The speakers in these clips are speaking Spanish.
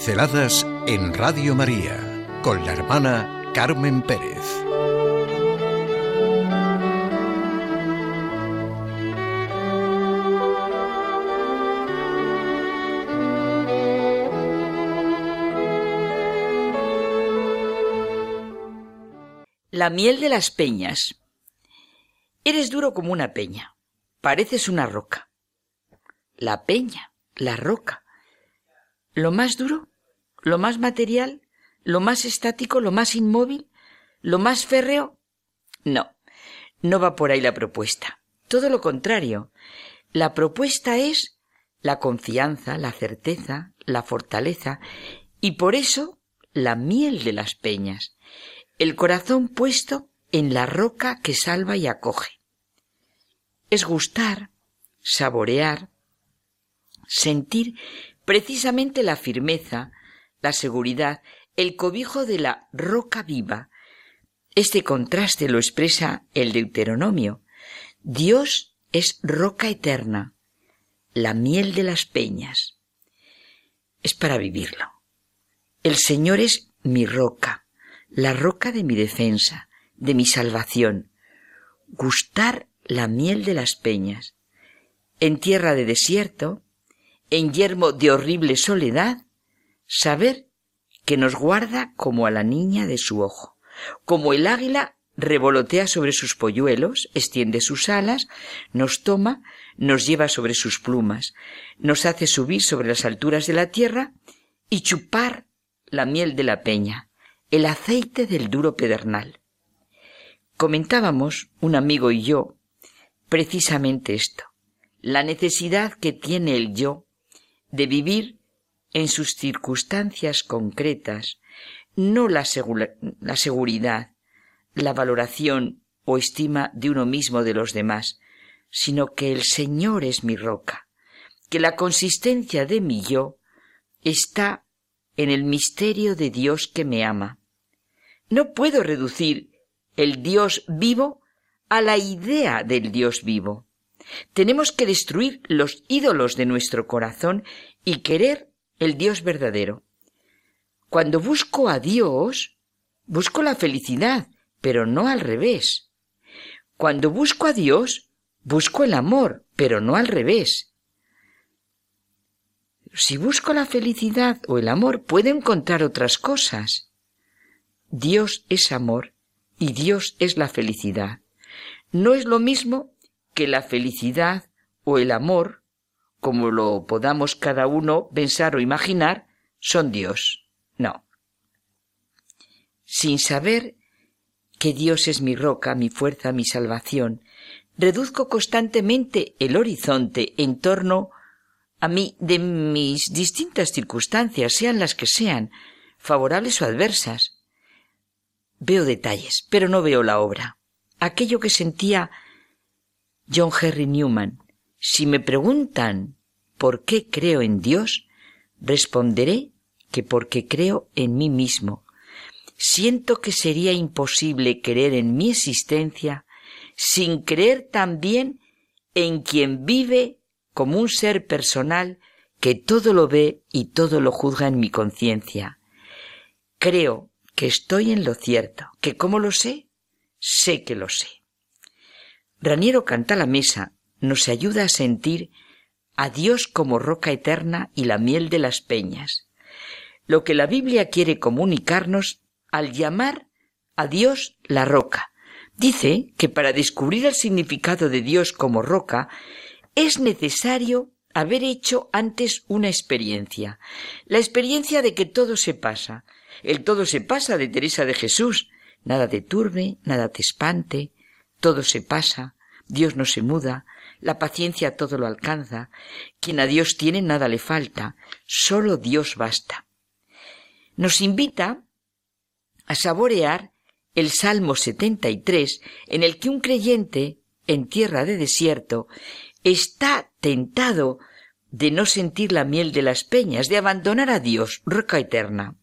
Pinceladas en Radio María con la hermana Carmen Pérez. La miel de las peñas. Eres duro como una peña. Pareces una roca. La peña, la roca. Lo más duro, lo más material, lo más estático, lo más inmóvil, lo más férreo. No, no va por ahí la propuesta. Todo lo contrario. La propuesta es la confianza, la certeza, la fortaleza y por eso la miel de las peñas, el corazón puesto en la roca que salva y acoge. Es gustar, saborear, sentir precisamente la firmeza, la seguridad, el cobijo de la roca viva. Este contraste lo expresa el Deuteronomio. Dios es roca eterna, la miel de las peñas. Es para vivirlo. El Señor es mi roca, la roca de mi defensa, de mi salvación. Gustar la miel de las peñas. En tierra de desierto, en yermo de horrible soledad, saber que nos guarda como a la niña de su ojo, como el águila revolotea sobre sus polluelos, extiende sus alas, nos toma, nos lleva sobre sus plumas, nos hace subir sobre las alturas de la tierra y chupar la miel de la peña, el aceite del duro pedernal. Comentábamos, un amigo y yo, precisamente esto, la necesidad que tiene el yo de vivir en sus circunstancias concretas, no la, la seguridad, la valoración o estima de uno mismo de los demás, sino que el Señor es mi roca, que la consistencia de mi yo está en el misterio de Dios que me ama. No puedo reducir el Dios vivo a la idea del Dios vivo. Tenemos que destruir los ídolos de nuestro corazón y querer el Dios verdadero. Cuando busco a Dios, busco la felicidad, pero no al revés. Cuando busco a Dios, busco el amor, pero no al revés. Si busco la felicidad o el amor, puedo encontrar otras cosas. Dios es amor y Dios es la felicidad. No es lo mismo que la felicidad o el amor, como lo podamos cada uno pensar o imaginar, son Dios. No. Sin saber que Dios es mi roca, mi fuerza, mi salvación, reduzco constantemente el horizonte en torno a mí de mis distintas circunstancias, sean las que sean, favorables o adversas. Veo detalles, pero no veo la obra. Aquello que sentía John Henry Newman, si me preguntan por qué creo en Dios, responderé que porque creo en mí mismo. Siento que sería imposible creer en mi existencia sin creer también en quien vive como un ser personal que todo lo ve y todo lo juzga en mi conciencia. Creo que estoy en lo cierto, que como lo sé, sé que lo sé. Raniero canta la mesa nos ayuda a sentir a Dios como roca eterna y la miel de las peñas. Lo que la Biblia quiere comunicarnos al llamar a Dios la roca. Dice que para descubrir el significado de Dios como roca es necesario haber hecho antes una experiencia, la experiencia de que todo se pasa. El todo se pasa de Teresa de Jesús. Nada te turbe, nada te espante, todo se pasa, Dios no se muda, la paciencia todo lo alcanza, quien a Dios tiene nada le falta, solo Dios basta. Nos invita a saborear el Salmo 73, en el que un creyente en tierra de desierto está tentado de no sentir la miel de las peñas, de abandonar a Dios, roca eterna,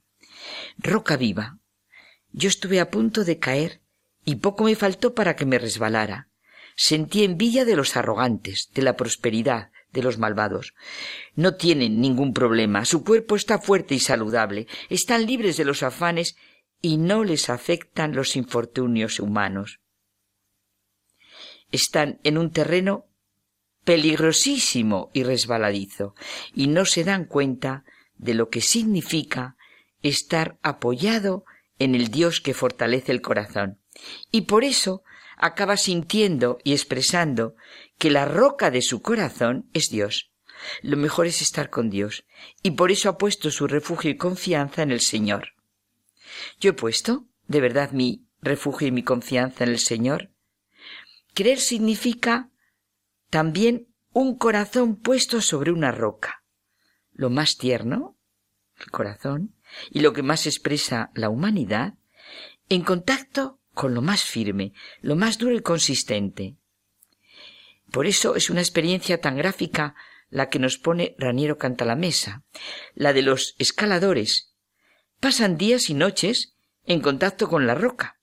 roca viva. Yo estuve a punto de caer y poco me faltó para que me resbalara. Sentí envidia de los arrogantes, de la prosperidad, de los malvados. No tienen ningún problema, su cuerpo está fuerte y saludable, están libres de los afanes y no les afectan los infortunios humanos. Están en un terreno peligrosísimo y resbaladizo y no se dan cuenta de lo que significa estar apoyado en el Dios que fortalece el corazón. Y por eso acaba sintiendo y expresando que la roca de su corazón es Dios. Lo mejor es estar con Dios, y por eso ha puesto su refugio y confianza en el Señor. Yo he puesto, de verdad, mi refugio y mi confianza en el Señor. Creer significa también un corazón puesto sobre una roca. Lo más tierno, el corazón, y lo que más expresa la humanidad, en contacto con lo más firme, lo más duro y consistente. Por eso es una experiencia tan gráfica la que nos pone Raniero Cantalamesa, la de los escaladores. Pasan días y noches en contacto con la roca.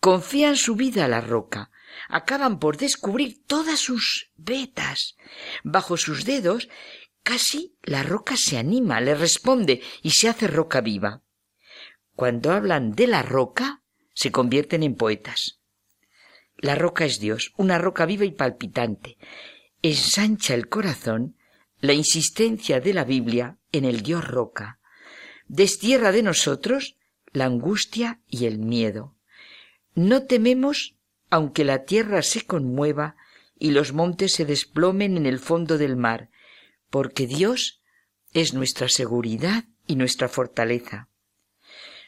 Confían su vida a la roca. Acaban por descubrir todas sus vetas. Bajo sus dedos casi la roca se anima, le responde y se hace roca viva. Cuando hablan de la roca, se convierten en poetas. La roca es Dios, una roca viva y palpitante. Ensancha el corazón la insistencia de la Biblia en el Dios roca. Destierra de nosotros la angustia y el miedo. No tememos aunque la tierra se conmueva y los montes se desplomen en el fondo del mar, porque Dios es nuestra seguridad y nuestra fortaleza.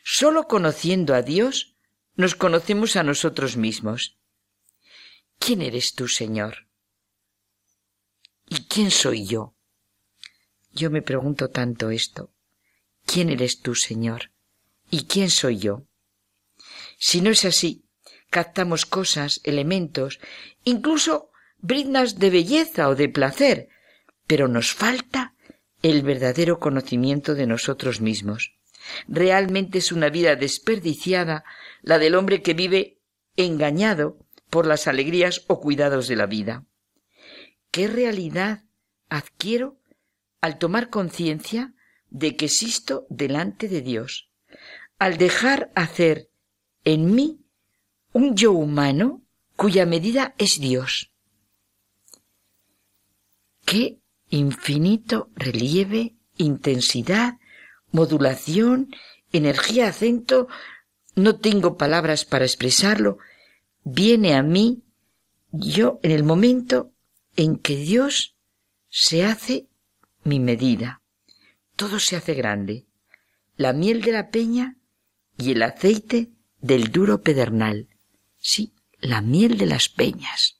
Solo conociendo a Dios nos conocemos a nosotros mismos. ¿Quién eres tú, Señor? ¿Y quién soy yo? Yo me pregunto tanto esto. ¿Quién eres tú, Señor? ¿Y quién soy yo? Si no es así, captamos cosas, elementos, incluso brindas de belleza o de placer, pero nos falta el verdadero conocimiento de nosotros mismos. Realmente es una vida desperdiciada la del hombre que vive engañado por las alegrías o cuidados de la vida. ¿Qué realidad adquiero al tomar conciencia de que existo delante de Dios? Al dejar hacer en mí un yo humano cuya medida es Dios. Qué infinito relieve, intensidad, modulación, energía, acento, no tengo palabras para expresarlo, viene a mí yo en el momento en que Dios se hace mi medida. Todo se hace grande. La miel de la peña y el aceite del duro pedernal. Sí, la miel de las peñas.